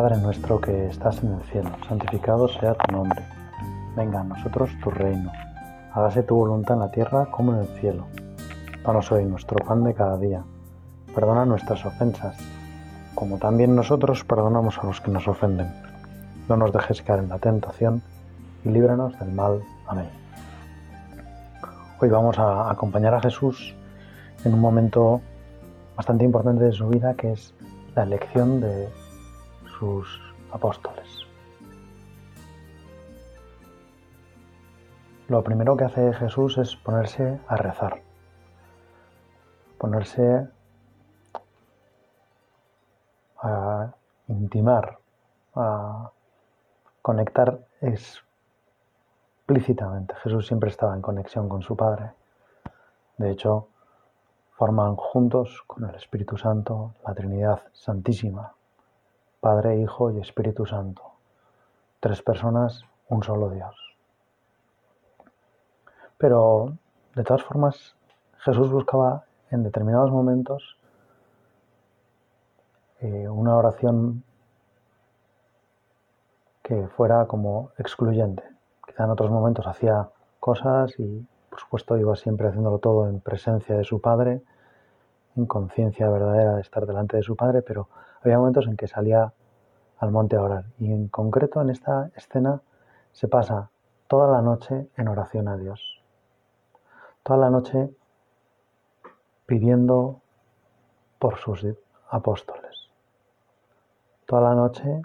Padre nuestro que estás en el cielo, santificado sea tu nombre. Venga a nosotros tu reino. Hágase tu voluntad en la tierra como en el cielo. Danos hoy nuestro pan de cada día. Perdona nuestras ofensas, como también nosotros perdonamos a los que nos ofenden. No nos dejes caer en la tentación y líbranos del mal. Amén. Hoy vamos a acompañar a Jesús en un momento bastante importante de su vida que es la elección de sus apóstoles. Lo primero que hace Jesús es ponerse a rezar, ponerse a intimar, a conectar explícitamente. Jesús siempre estaba en conexión con su Padre. De hecho, forman juntos con el Espíritu Santo la Trinidad Santísima. Padre, Hijo y Espíritu Santo. Tres personas, un solo Dios. Pero, de todas formas, Jesús buscaba en determinados momentos eh, una oración que fuera como excluyente. Quizá en otros momentos hacía cosas y, por supuesto, iba siempre haciéndolo todo en presencia de su Padre, en conciencia verdadera de estar delante de su Padre, pero había momentos en que salía al monte a orar. Y en concreto en esta escena se pasa toda la noche en oración a Dios. Toda la noche pidiendo por sus apóstoles. Toda la noche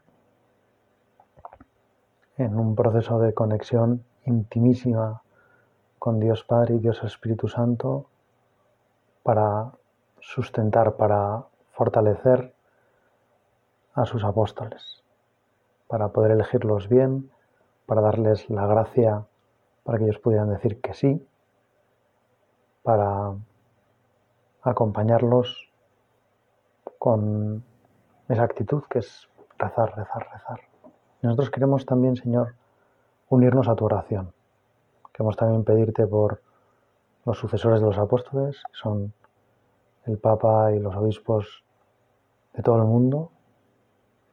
en un proceso de conexión intimísima con Dios Padre y Dios Espíritu Santo para sustentar, para fortalecer a sus apóstoles, para poder elegirlos bien, para darles la gracia para que ellos pudieran decir que sí, para acompañarlos con esa actitud que es rezar, rezar, rezar. nosotros queremos también, Señor, unirnos a tu oración. Queremos también pedirte por los sucesores de los apóstoles, que son el Papa y los obispos de todo el mundo,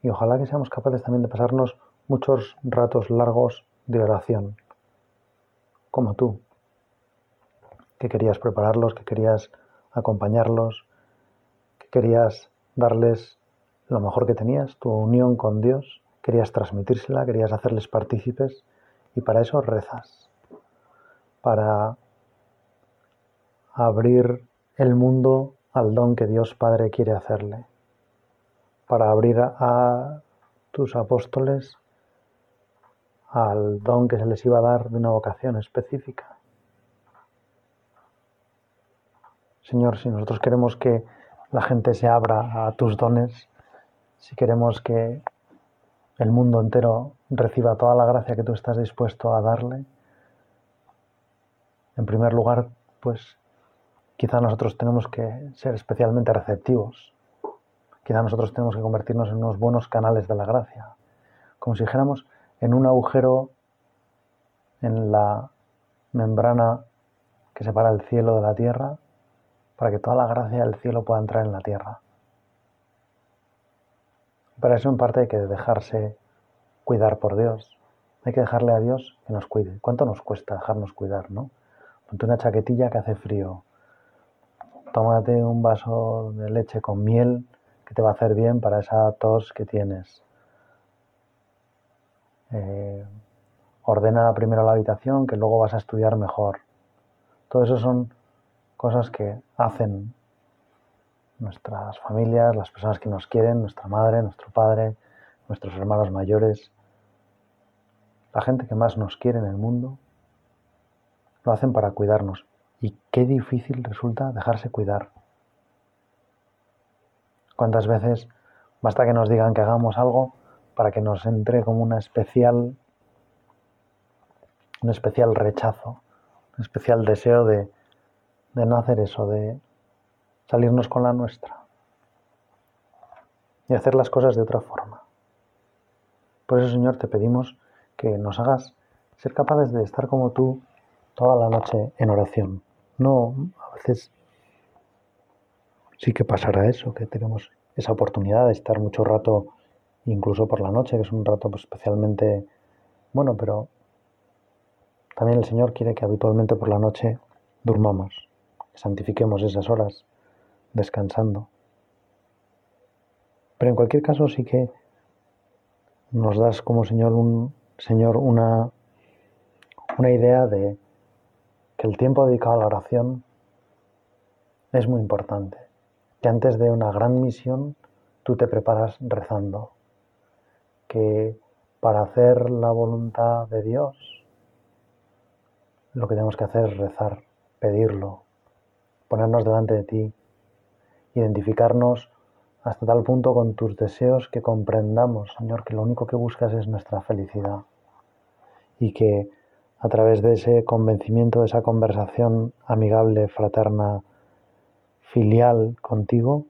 y ojalá que seamos capaces también de pasarnos muchos ratos largos de oración, como tú, que querías prepararlos, que querías acompañarlos, que querías darles lo mejor que tenías, tu unión con Dios, querías transmitírsela, querías hacerles partícipes y para eso rezas, para abrir el mundo al don que Dios Padre quiere hacerle para abrir a tus apóstoles al don que se les iba a dar de una vocación específica. Señor, si nosotros queremos que la gente se abra a tus dones, si queremos que el mundo entero reciba toda la gracia que tú estás dispuesto a darle, en primer lugar, pues quizá nosotros tenemos que ser especialmente receptivos Quizá nosotros tenemos que convertirnos en unos buenos canales de la gracia, como si dijéramos en un agujero en la membrana que separa el cielo de la tierra, para que toda la gracia del cielo pueda entrar en la tierra. Para eso en parte hay que dejarse cuidar por Dios. Hay que dejarle a Dios que nos cuide. ¿Cuánto nos cuesta dejarnos cuidar, no? Ponte una chaquetilla que hace frío. Tómate un vaso de leche con miel te va a hacer bien para esa tos que tienes. Eh, ordena primero la habitación, que luego vas a estudiar mejor. Todo eso son cosas que hacen nuestras familias, las personas que nos quieren, nuestra madre, nuestro padre, nuestros hermanos mayores, la gente que más nos quiere en el mundo, lo hacen para cuidarnos. Y qué difícil resulta dejarse cuidar. ¿Cuántas veces basta que nos digan que hagamos algo para que nos entre como una especial, un especial rechazo, un especial deseo de, de no hacer eso, de salirnos con la nuestra y hacer las cosas de otra forma? Por eso, Señor, te pedimos que nos hagas ser capaces de estar como tú toda la noche en oración. No, a veces sí que pasará eso, que tenemos esa oportunidad de estar mucho rato incluso por la noche, que es un rato pues, especialmente bueno, pero también el Señor quiere que habitualmente por la noche durmamos, que santifiquemos esas horas descansando. Pero en cualquier caso sí que nos das como Señor un Señor una, una idea de que el tiempo dedicado a la oración es muy importante. Que antes de una gran misión tú te preparas rezando. Que para hacer la voluntad de Dios lo que tenemos que hacer es rezar, pedirlo, ponernos delante de ti, identificarnos hasta tal punto con tus deseos que comprendamos, Señor, que lo único que buscas es nuestra felicidad y que a través de ese convencimiento, de esa conversación amigable, fraterna, filial contigo,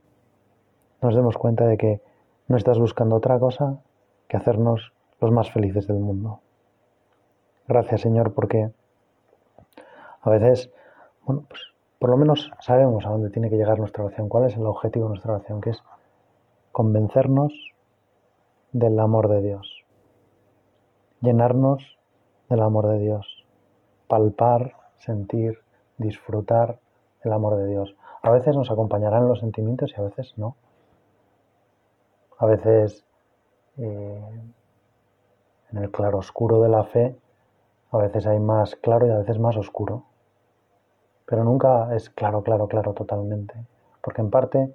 nos demos cuenta de que no estás buscando otra cosa que hacernos los más felices del mundo. Gracias, Señor, porque a veces, bueno, pues por lo menos sabemos a dónde tiene que llegar nuestra oración, cuál es el objetivo de nuestra oración, que es convencernos del amor de Dios, llenarnos del amor de Dios, palpar, sentir, disfrutar el amor de Dios. A veces nos acompañarán los sentimientos y a veces no. A veces eh, en el claroscuro de la fe, a veces hay más claro y a veces más oscuro pero nunca es claro, claro, claro totalmente, porque en parte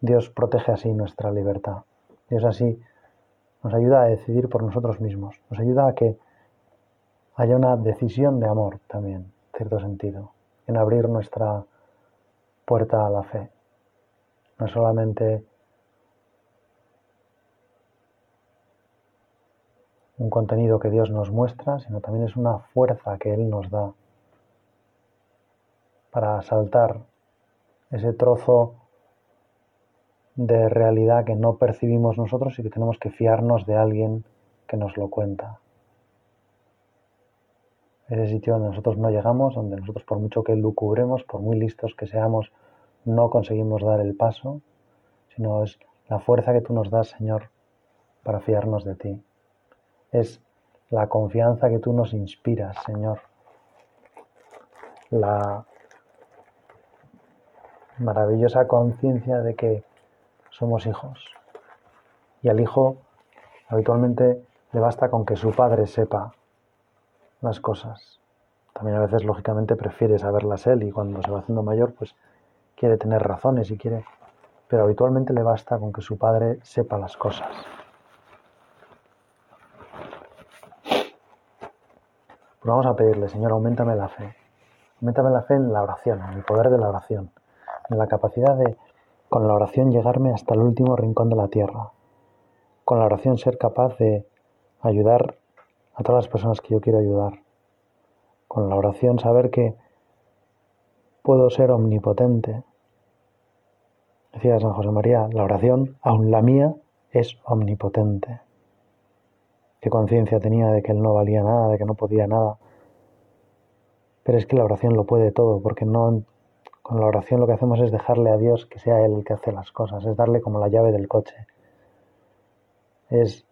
Dios protege así nuestra libertad. Dios así nos ayuda a decidir por nosotros mismos, nos ayuda a que haya una decisión de amor también, en cierto sentido, en abrir nuestra puerta a la fe. No solamente un contenido que Dios nos muestra, sino también es una fuerza que Él nos da para saltar ese trozo de realidad que no percibimos nosotros y que tenemos que fiarnos de alguien que nos lo cuenta. Ese sitio donde nosotros no llegamos, donde nosotros por mucho que lucubremos, por muy listos que seamos, no conseguimos dar el paso, sino es la fuerza que tú nos das, Señor, para fiarnos de ti. Es la confianza que tú nos inspiras, Señor. La maravillosa conciencia de que somos hijos. Y al hijo habitualmente le basta con que su padre sepa las cosas. También a veces, lógicamente, prefiere saberlas él y cuando se va haciendo mayor, pues quiere tener razones y quiere... Pero habitualmente le basta con que su padre sepa las cosas. Pues vamos a pedirle, Señor, aumentame la fe. Aumentame la fe en la oración, en el poder de la oración en la capacidad de, con la oración, llegarme hasta el último rincón de la tierra. Con la oración ser capaz de ayudar a todas las personas que yo quiero ayudar. Con la oración saber que puedo ser omnipotente. Decía San José María, la oración, aun la mía, es omnipotente. Qué conciencia tenía de que él no valía nada, de que no podía nada. Pero es que la oración lo puede todo, porque no con la oración lo que hacemos es dejarle a Dios que sea Él el que hace las cosas, es darle como la llave del coche. Es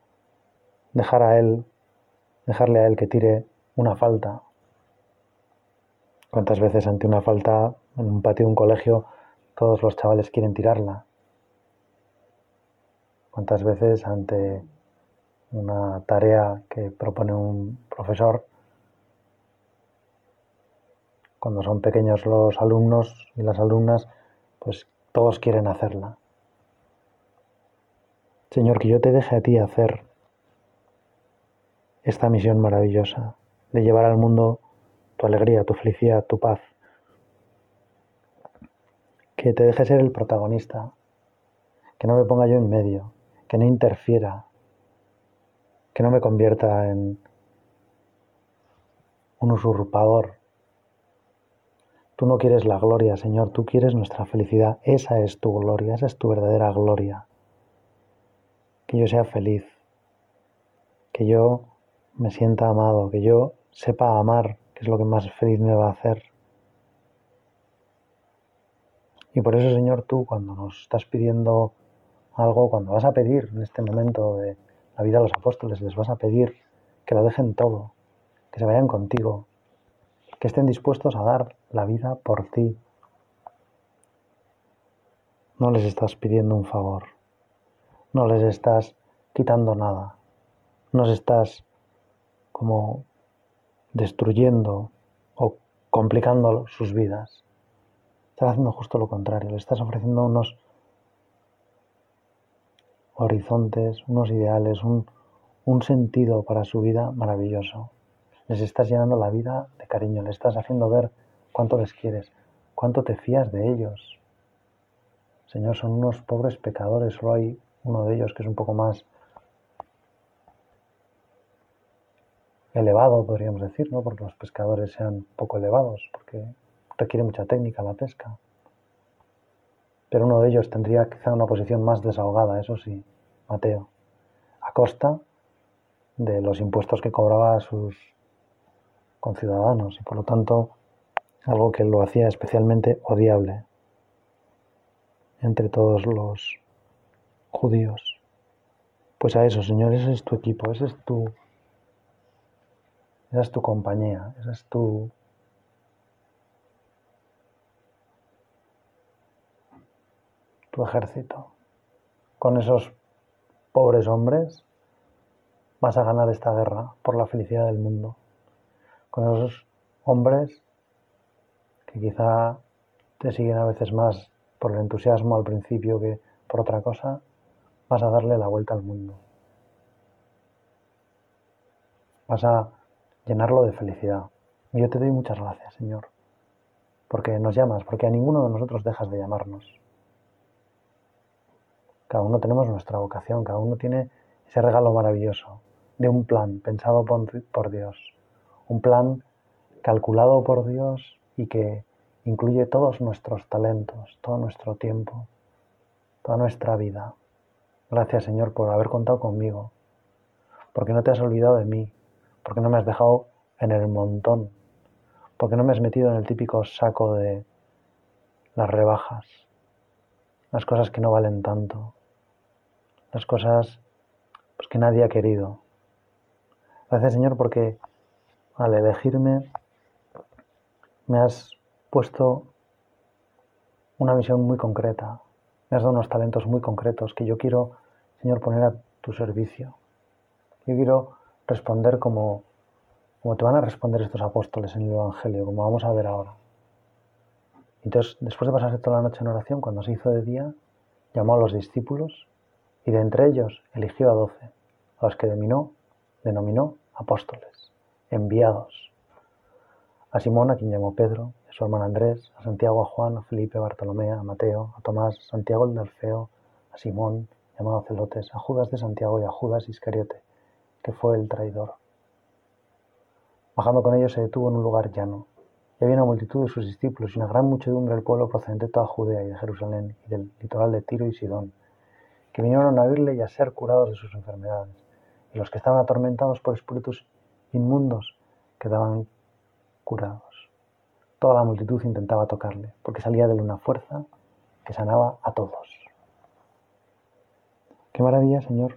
dejar a Él, dejarle a Él que tire una falta. ¿Cuántas veces ante una falta en un patio de un colegio todos los chavales quieren tirarla? ¿Cuántas veces ante una tarea que propone un profesor cuando son pequeños los alumnos y las alumnas, pues todos quieren hacerla. Señor, que yo te deje a ti hacer esta misión maravillosa de llevar al mundo tu alegría, tu felicidad, tu paz. Que te deje ser el protagonista, que no me ponga yo en medio, que no interfiera, que no me convierta en un usurpador. Tú no quieres la gloria, Señor, tú quieres nuestra felicidad. Esa es tu gloria, esa es tu verdadera gloria. Que yo sea feliz, que yo me sienta amado, que yo sepa amar, que es lo que más feliz me va a hacer. Y por eso, Señor, tú cuando nos estás pidiendo algo, cuando vas a pedir en este momento de la vida a los apóstoles, les vas a pedir que lo dejen todo, que se vayan contigo, que estén dispuestos a dar la vida por ti. No les estás pidiendo un favor, no les estás quitando nada, no les estás como destruyendo o complicando sus vidas. Estás haciendo justo lo contrario, le estás ofreciendo unos horizontes, unos ideales, un, un sentido para su vida maravilloso. Les estás llenando la vida de cariño, les estás haciendo ver cuánto les quieres, cuánto te fías de ellos. Señor, son unos pobres pecadores, solo hay uno de ellos que es un poco más elevado, podríamos decir, ¿no? Porque los pescadores sean poco elevados, porque requiere mucha técnica la pesca. Pero uno de ellos tendría quizá una posición más desahogada, eso sí, Mateo, a costa de los impuestos que cobraba a sus conciudadanos y por lo tanto algo que lo hacía especialmente odiable entre todos los judíos. Pues a eso, Señor, ese es tu equipo, ese es tu esa es tu compañía, ese es tu... tu ejército. Con esos pobres hombres vas a ganar esta guerra por la felicidad del mundo. Con esos hombres que quizá te siguen a veces más por el entusiasmo al principio que por otra cosa, vas a darle la vuelta al mundo. Vas a llenarlo de felicidad. Y yo te doy muchas gracias, Señor, porque nos llamas, porque a ninguno de nosotros dejas de llamarnos. Cada uno tenemos nuestra vocación, cada uno tiene ese regalo maravilloso de un plan pensado por, Dios, un plan calculado por Dios y que incluye todos nuestros talentos, todo nuestro tiempo, toda nuestra vida. Gracias Señor por haber contado conmigo, porque no te has olvidado de mí, porque no me has dejado en el montón, porque no me has metido en el típico saco de las rebajas, las cosas que no valen tanto, las cosas pues, que nadie ha querido. Gracias Señor porque al elegirme me has puesto una misión muy concreta, me has dado unos talentos muy concretos que yo quiero, Señor, poner a tu servicio. Yo quiero responder como, como te van a responder estos apóstoles en el Evangelio, como vamos a ver ahora. Entonces, después de pasarse toda la noche en oración, cuando se hizo de día, llamó a los discípulos y de entre ellos eligió a doce, a los que denominó, denominó apóstoles, enviados. A Simón, a quien llamó Pedro, a su hermano Andrés, a Santiago, a Juan, a Felipe, a Bartolomé, a Mateo, a Tomás, a Santiago el de Alfeo, a Simón, llamado Celotes, a Judas de Santiago y a Judas Iscariote, que fue el traidor. Bajando con ellos se detuvo en un lugar llano, y había una multitud de sus discípulos y una gran muchedumbre del pueblo procedente de toda Judea y de Jerusalén y del litoral de Tiro y Sidón, que vinieron a oírle y a ser curados de sus enfermedades, y los que estaban atormentados por espíritus inmundos quedaban curados. Toda la multitud intentaba tocarle, porque salía de él una fuerza que sanaba a todos. Qué maravilla, Señor,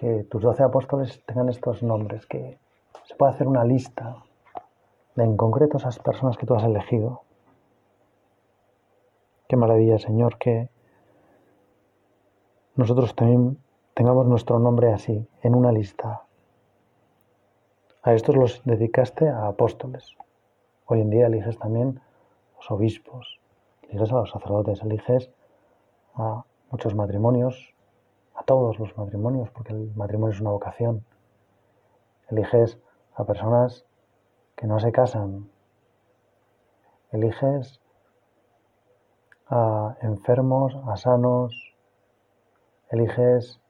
que tus doce apóstoles tengan estos nombres, que se pueda hacer una lista de en concreto esas personas que tú has elegido. Qué maravilla, Señor, que nosotros también tengamos nuestro nombre así, en una lista. A estos los dedicaste a apóstoles. Hoy en día eliges también los obispos, eliges a los sacerdotes, eliges a muchos matrimonios a todos los matrimonios, porque el matrimonio es una vocación. Eliges a personas que no se casan. Eliges a enfermos, a sanos. Eliges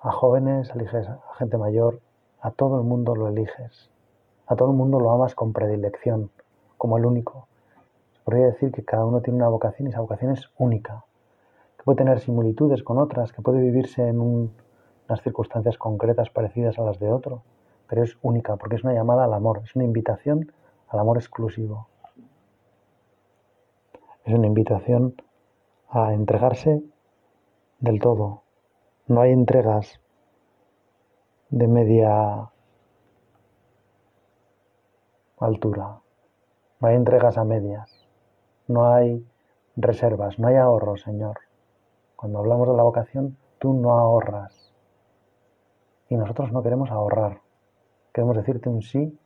a jóvenes, eliges a gente mayor. A todo el mundo lo eliges. A todo el mundo lo amas con predilección, como el único. Se podría decir que cada uno tiene una vocación y esa vocación es única puede tener similitudes con otras, que puede vivirse en unas circunstancias concretas parecidas a las de otro, pero es única porque es una llamada al amor, es una invitación al amor exclusivo. Es una invitación a entregarse del todo. No hay entregas de media altura. No hay entregas a medias. No hay reservas, no hay ahorros, Señor. Cuando hablamos de la vocación, tú no ahorras. Y nosotros no queremos ahorrar. Queremos decirte un sí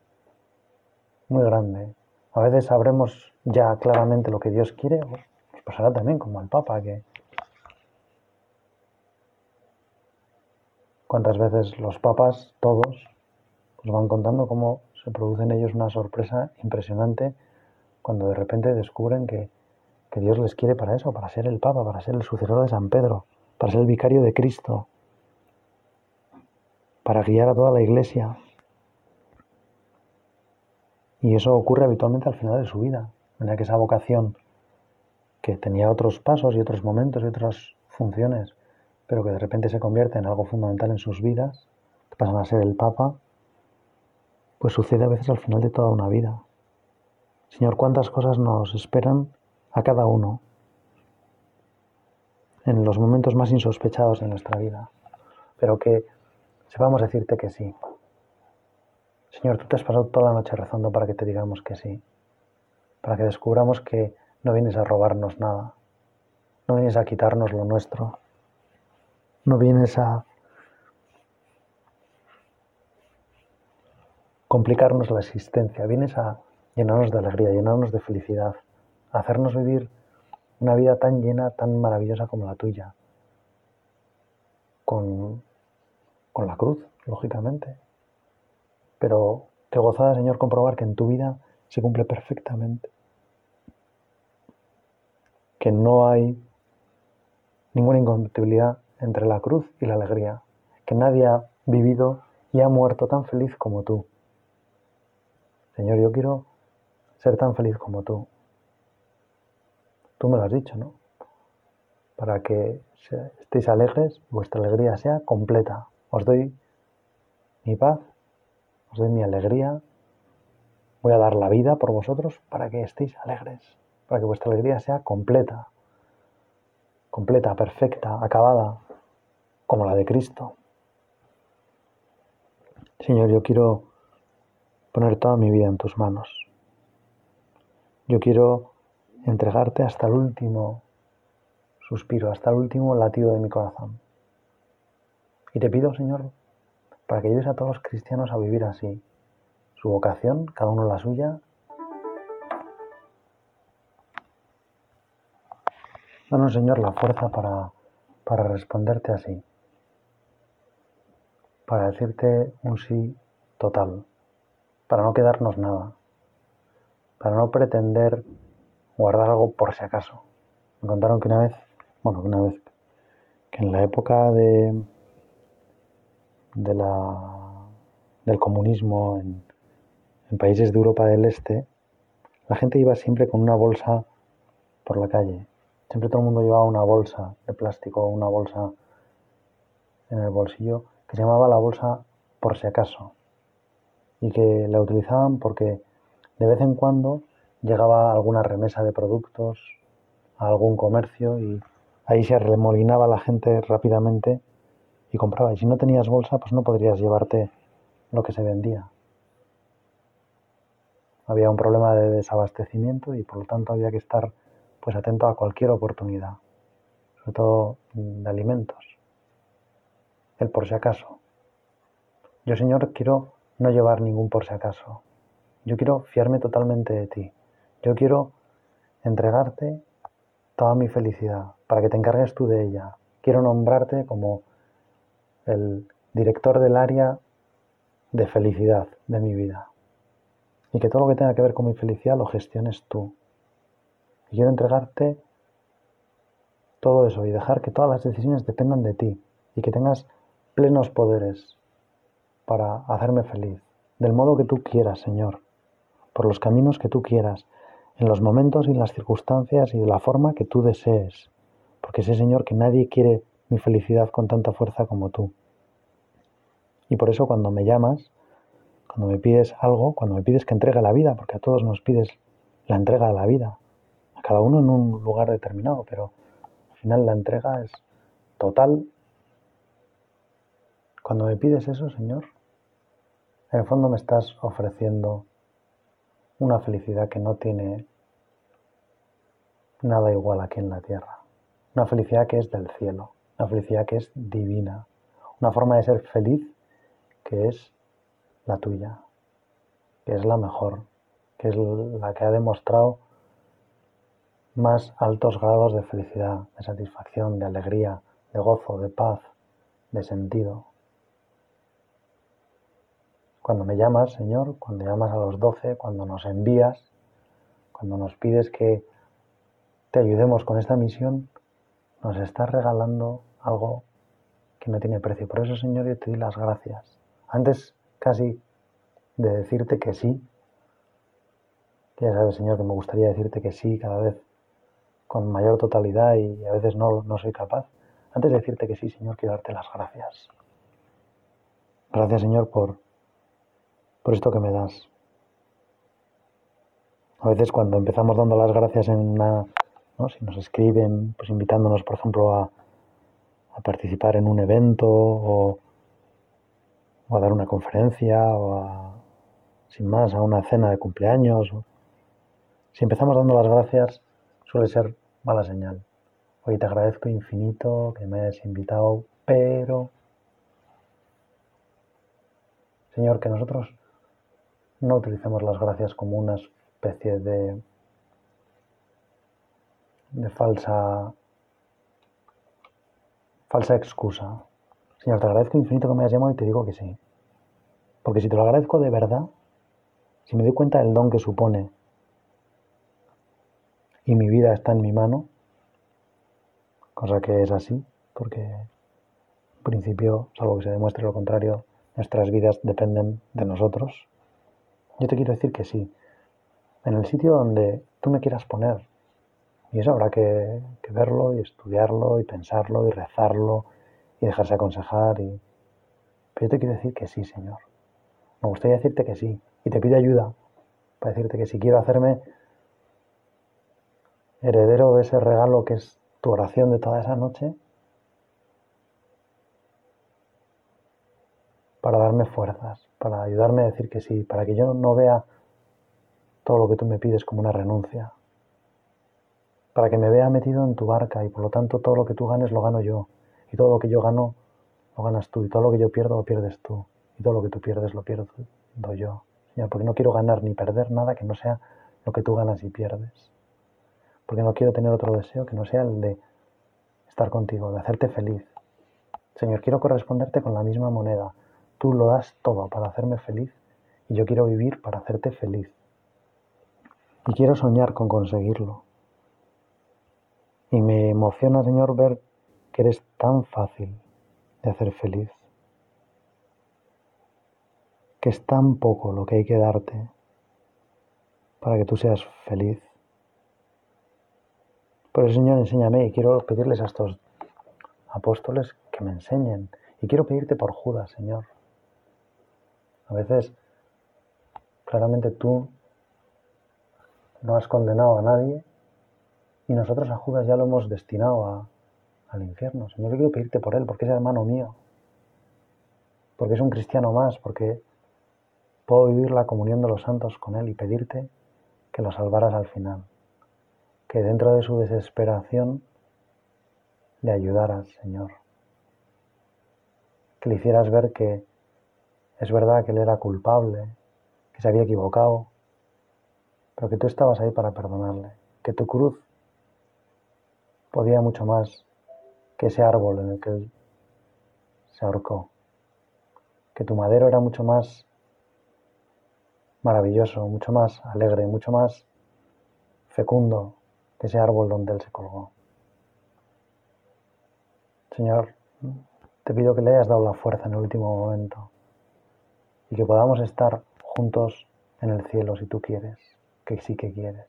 muy grande. A veces sabremos ya claramente lo que Dios quiere, nos pasará también como al Papa, que cuántas veces los papas, todos, nos van contando cómo se produce en ellos una sorpresa impresionante cuando de repente descubren que, que Dios les quiere para eso, para ser el Papa, para ser el sucesor de San Pedro, para ser el vicario de Cristo, para guiar a toda la iglesia. Y eso ocurre habitualmente al final de su vida, en la que esa vocación, que tenía otros pasos y otros momentos y otras funciones, pero que de repente se convierte en algo fundamental en sus vidas, que pasan a ser el Papa, pues sucede a veces al final de toda una vida. Señor, cuántas cosas nos esperan a cada uno en los momentos más insospechados de nuestra vida, pero que sepamos decirte que sí. Señor, tú te has pasado toda la noche rezando para que te digamos que sí, para que descubramos que no vienes a robarnos nada, no vienes a quitarnos lo nuestro, no vienes a complicarnos la existencia, vienes a llenarnos de alegría, llenarnos de felicidad, hacernos vivir una vida tan llena, tan maravillosa como la tuya, con, con la cruz, lógicamente. Pero qué gozada, Señor, comprobar que en tu vida se cumple perfectamente, que no hay ninguna incompatibilidad entre la cruz y la alegría, que nadie ha vivido y ha muerto tan feliz como tú. Señor, yo quiero ser tan feliz como tú. Tú me lo has dicho, ¿no? Para que estéis alegres, vuestra alegría sea completa. Os doy mi paz, os doy mi alegría. Voy a dar la vida por vosotros para que estéis alegres, para que vuestra alegría sea completa, completa, perfecta, acabada, como la de Cristo. Señor, yo quiero poner toda mi vida en tus manos. Yo quiero entregarte hasta el último suspiro, hasta el último latido de mi corazón. Y te pido, Señor, para que ayudes a todos los cristianos a vivir así, su vocación, cada uno la suya. Danos, Señor, la fuerza para, para responderte así, para decirte un sí total para no quedarnos nada, para no pretender guardar algo por si acaso. Me contaron que una vez, bueno, que una vez, que en la época de, de la, del comunismo en, en países de Europa del Este, la gente iba siempre con una bolsa por la calle. Siempre todo el mundo llevaba una bolsa de plástico, una bolsa en el bolsillo, que se llamaba la bolsa por si acaso y que la utilizaban porque de vez en cuando llegaba alguna remesa de productos a algún comercio y ahí se remolinaba la gente rápidamente y compraba. Y si no tenías bolsa, pues no podrías llevarte lo que se vendía. Había un problema de desabastecimiento y por lo tanto había que estar pues atento a cualquier oportunidad, sobre todo de alimentos. El por si acaso. Yo, Señor, quiero no llevar ningún por si acaso. Yo quiero fiarme totalmente de ti. Yo quiero entregarte toda mi felicidad para que te encargues tú de ella. Quiero nombrarte como el director del área de felicidad de mi vida. Y que todo lo que tenga que ver con mi felicidad lo gestiones tú. Y quiero entregarte todo eso y dejar que todas las decisiones dependan de ti y que tengas plenos poderes para hacerme feliz, del modo que tú quieras, Señor, por los caminos que tú quieras, en los momentos y las circunstancias y de la forma que tú desees, porque sé, Señor, que nadie quiere mi felicidad con tanta fuerza como tú. Y por eso cuando me llamas, cuando me pides algo, cuando me pides que entregue la vida, porque a todos nos pides la entrega de la vida, a cada uno en un lugar determinado, pero al final la entrega es total. Cuando me pides eso, Señor, en el fondo me estás ofreciendo una felicidad que no tiene nada igual aquí en la tierra. Una felicidad que es del cielo, una felicidad que es divina, una forma de ser feliz que es la tuya, que es la mejor, que es la que ha demostrado más altos grados de felicidad, de satisfacción, de alegría, de gozo, de paz, de sentido. Cuando me llamas, Señor, cuando llamas a los doce, cuando nos envías, cuando nos pides que te ayudemos con esta misión, nos estás regalando algo que no tiene precio. Por eso, Señor, yo te doy las gracias. Antes casi de decirte que sí, que ya sabes, Señor, que me gustaría decirte que sí cada vez con mayor totalidad y a veces no, no soy capaz. Antes de decirte que sí, Señor, quiero darte las gracias. Gracias, Señor, por, por esto que me das. A veces cuando empezamos dando las gracias en una, ¿no? si nos escriben, pues invitándonos, por ejemplo, a, a participar en un evento o, a dar una conferencia o a, sin más, a una cena de cumpleaños. Si empezamos dando las gracias, suele ser mala señal. Hoy te agradezco infinito que me hayas invitado, pero, Señor, que nosotros no utilicemos las gracias como una especie de, falsa, falsa excusa. Señor, te agradezco infinito que me hayas llamado y te digo que sí. Porque si te lo agradezco de verdad, si me doy cuenta del don que supone y mi vida está en mi mano, cosa que es así, porque en principio, salvo que se demuestre lo contrario, nuestras vidas dependen de nosotros. Yo te quiero decir que sí, en el sitio donde tú me quieras poner. Y eso habrá que, verlo y estudiarlo y pensarlo y rezarlo y dejarse aconsejar. Y... Pero yo te quiero decir que sí, Señor. Me gustaría decirte que sí. Y te pido ayuda para decirte que si quiero hacerme heredero de ese regalo que es tu oración de toda esa noche, para darme fuerzas, para ayudarme a decir que sí, para que yo no vea todo lo que tú me pides como una renuncia, para que me vea metido en tu barca y por lo tanto todo lo que tú ganes lo gano yo, y todo lo que yo gano lo ganas tú, y todo lo que yo pierdo lo pierdes tú, y todo lo que tú pierdes lo pierdo yo. Señor, porque no quiero ganar ni perder nada que no sea lo que tú ganas y pierdes. Porque no quiero tener otro deseo que no sea el de estar contigo, de hacerte feliz. Señor, quiero corresponderte con la misma moneda, Tú lo das todo para hacerme feliz y yo quiero vivir para hacerte feliz. Y quiero soñar con conseguirlo. Y me emociona, Señor, ver que eres tan fácil de hacer feliz. Que es tan poco lo que hay que darte para que tú seas feliz. Por eso, Señor, enséñame y quiero pedirles a estos apóstoles que me enseñen. Y quiero pedirte por Judas, Señor. A veces, claramente tú no has condenado a nadie y nosotros a Judas ya lo hemos destinado al infierno. Señor, yo quiero pedirte por él, porque es hermano mío, porque es un cristiano más, porque puedo vivir la comunión de los santos con él y pedirte que lo salvaras al final, que dentro de su desesperación le ayudaras, Señor, que le hicieras ver que es verdad que él era culpable, que se había equivocado, pero que tú estabas ahí para perdonarle, que tu cruz podía mucho más que ese árbol en el que él se ahorcó, que tu madero era mucho más maravilloso, mucho más alegre, mucho más fecundo que ese árbol donde él se colgó. Señor, te pido que le hayas dado la fuerza en el último momento y que podamos estar juntos en el cielo si tú quieres, que sí que quieres.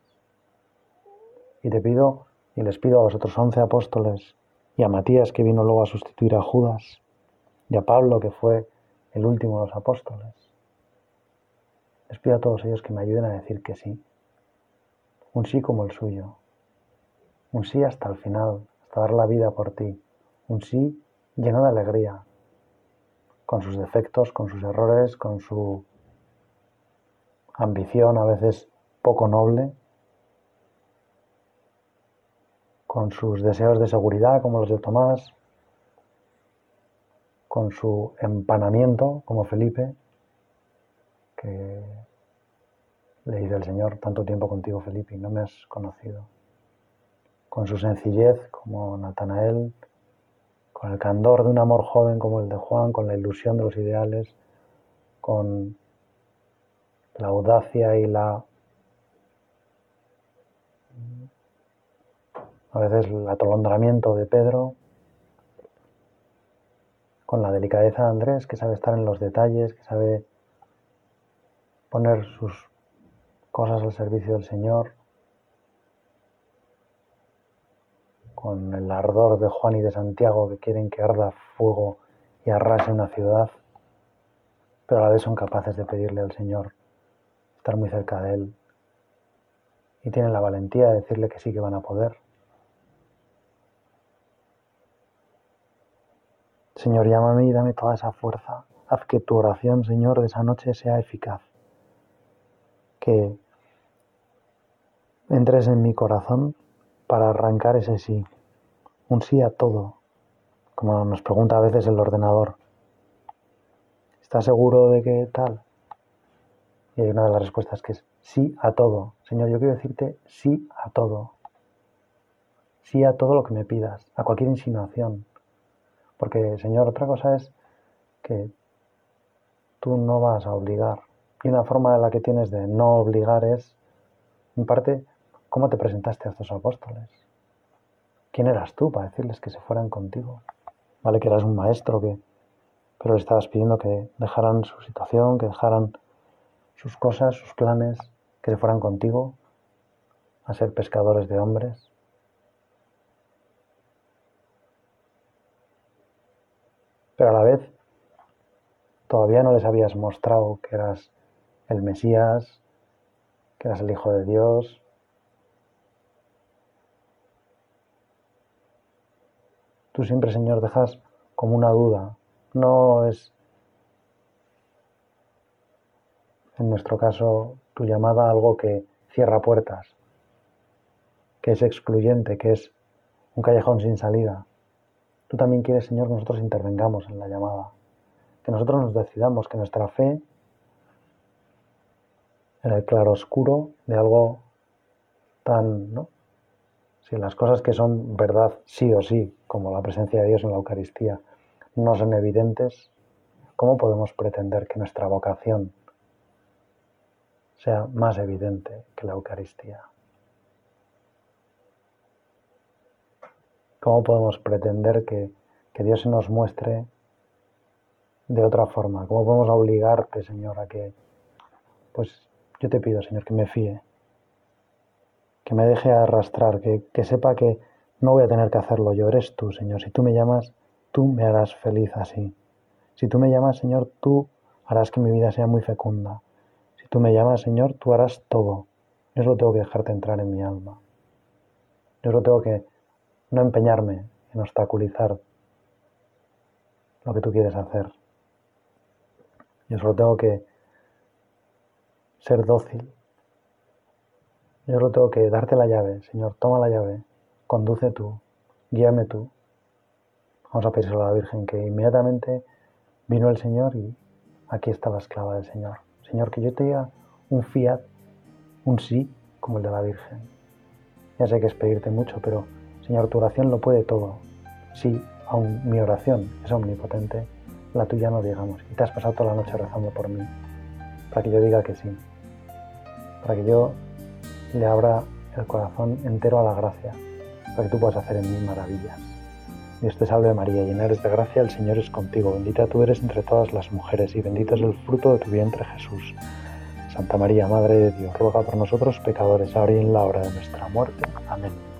Y te pido y les pido a los otros once apóstoles y a Matías que vino luego a sustituir a Judas y a Pablo que fue el último de los apóstoles. Les pido a todos ellos que me ayuden a decir que sí. Un sí como el suyo. Un sí hasta el final, hasta dar la vida por ti. un sí lleno de alegría, con sus defectos, con sus errores, con su ambición a veces poco noble, con sus deseos de seguridad como los de Tomás, con su empanamiento como Felipe, que le dice el Señor, tanto tiempo contigo Felipe y no me has conocido, con su sencillez como Natanael, con el candor de un amor joven como el de Juan, con la ilusión de los ideales, con la audacia y la a veces el atolondramiento de Pedro, con la delicadeza de Andrés, que sabe estar en los detalles, que sabe poner sus cosas al servicio del Señor, con el ardor de Juan y de Santiago que quieren que arda fuego y arrase una ciudad, pero a la vez son capaces de pedirle al Señor estar muy cerca de Él y tienen la valentía de decirle que sí que van a poder. Señor, llámame y dame toda esa fuerza. Haz que tu oración, Señor, de esa noche sea eficaz. Que entres en mi corazón para arrancar ese sí. Un sí a todo. Como nos pregunta a veces el ordenador. ¿Estás seguro de que tal? Y hay una de las respuestas que es sí a todo. Señor, yo quiero decirte sí a todo. Sí a todo lo que me pidas, a cualquier insinuación. Porque, Señor, otra cosa es que tú no vas a obligar. Y una forma de la que tienes de no obligar es, en parte, cómo te presentaste a estos apóstoles. ¿Quién eras tú para decirles que se fueran contigo? Vale que eras un maestro que pero le estabas pidiendo que dejaran su situación, que dejaran sus cosas, sus planes, que se fueran contigo a ser pescadores de hombres. Pero a la vez todavía no les habías mostrado que eras el Mesías, que eras el Hijo de Dios. Tú siempre, Señor, dejas como una duda. No es en nuestro caso, tu llamada algo que cierra puertas, que es excluyente, que es un callejón sin salida. Tú también quieres, Señor, que nosotros intervengamos en la llamada, que nosotros nos decidamos, que nuestra fe en el claroscuro de algo tan, ¿no? Si las cosas que son verdad sí o sí, como la presencia de Dios en la Eucaristía, no son evidentes, ¿cómo podemos pretender que nuestra vocación sea más evidente que la Eucaristía. ¿Cómo podemos pretender que, Dios se nos muestre de otra forma? ¿Cómo podemos obligarte, Señor, a que, pues yo te pido, Señor, que me fíe, que me deje arrastrar, que, que sepa que no voy a tener que hacerlo yo, eres tú, Señor. Si tú me llamas, tú me harás feliz así. Si tú me llamas, Señor, tú harás que mi vida sea muy fecunda. Tú me llamas, Señor, tú harás todo. Yo solo tengo que dejarte entrar en mi alma. Yo solo tengo que no empeñarme en obstaculizar lo que tú quieres hacer. Yo solo tengo que ser dócil. Yo solo tengo que darte la llave, Señor, toma la llave, conduce tú, guíame tú. Vamos a pedirle a la Virgen que inmediatamente vino el Señor y aquí está la esclava del Señor. Señor, que yo te diga un fiat, un sí, como el de la Virgen. Ya sé que es pedirte mucho, pero Señor, tu oración lo puede todo. Sí, aún mi oración es omnipotente, la tuya no digamos. Y te has pasado toda la noche rezando por mí, para que yo diga que sí, para que yo le abra el corazón entero a la gracia, para que tú puedas hacer en mí maravillas. Dios te salve María, llena eres de gracia, el Señor es contigo, bendita tú eres entre todas las mujeres y bendito es el fruto de tu vientre Jesús. Santa María, Madre de Dios, ruega por nosotros pecadores, ahora y en la hora de nuestra muerte. Amén.